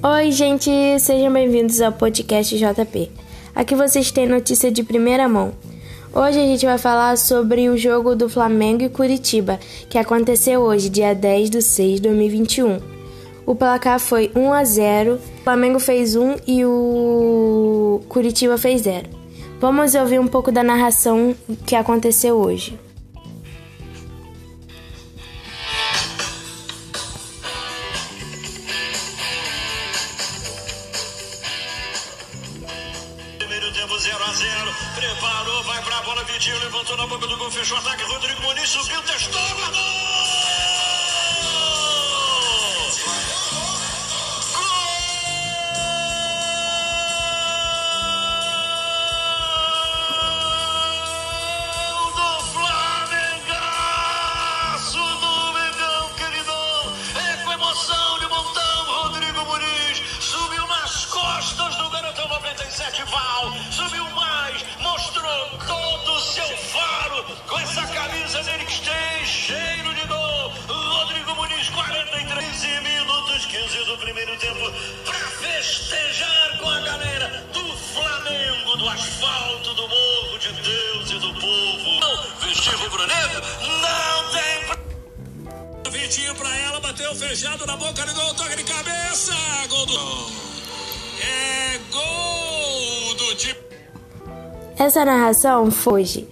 Oi, gente, sejam bem-vindos ao podcast JP. Aqui vocês têm notícia de primeira mão. Hoje a gente vai falar sobre o jogo do Flamengo e Curitiba, que aconteceu hoje, dia 10 de 6 de 2021. O placar foi 1 a 0, o Flamengo fez 1 e o Curitiba fez 0. Vamos ouvir um pouco da narração que aconteceu hoje. Tempo 0 a 0 Preparou, vai pra bola, Vitinho levantou na boca do gol, fechou o ataque. Rodrigo Muniz subiu, testou, dele que tem cheiro de gol. Rodrigo Muniz, 43 minutos, 15 do primeiro tempo, pra festejar com a galera do Flamengo, do asfalto, do morro de Deus e do povo. Vestir rubro-negro não tem. Vitinho pra ela, bateu fechado na boca do gol, toque de cabeça, gol do... É gol do time... Essa narração hoje.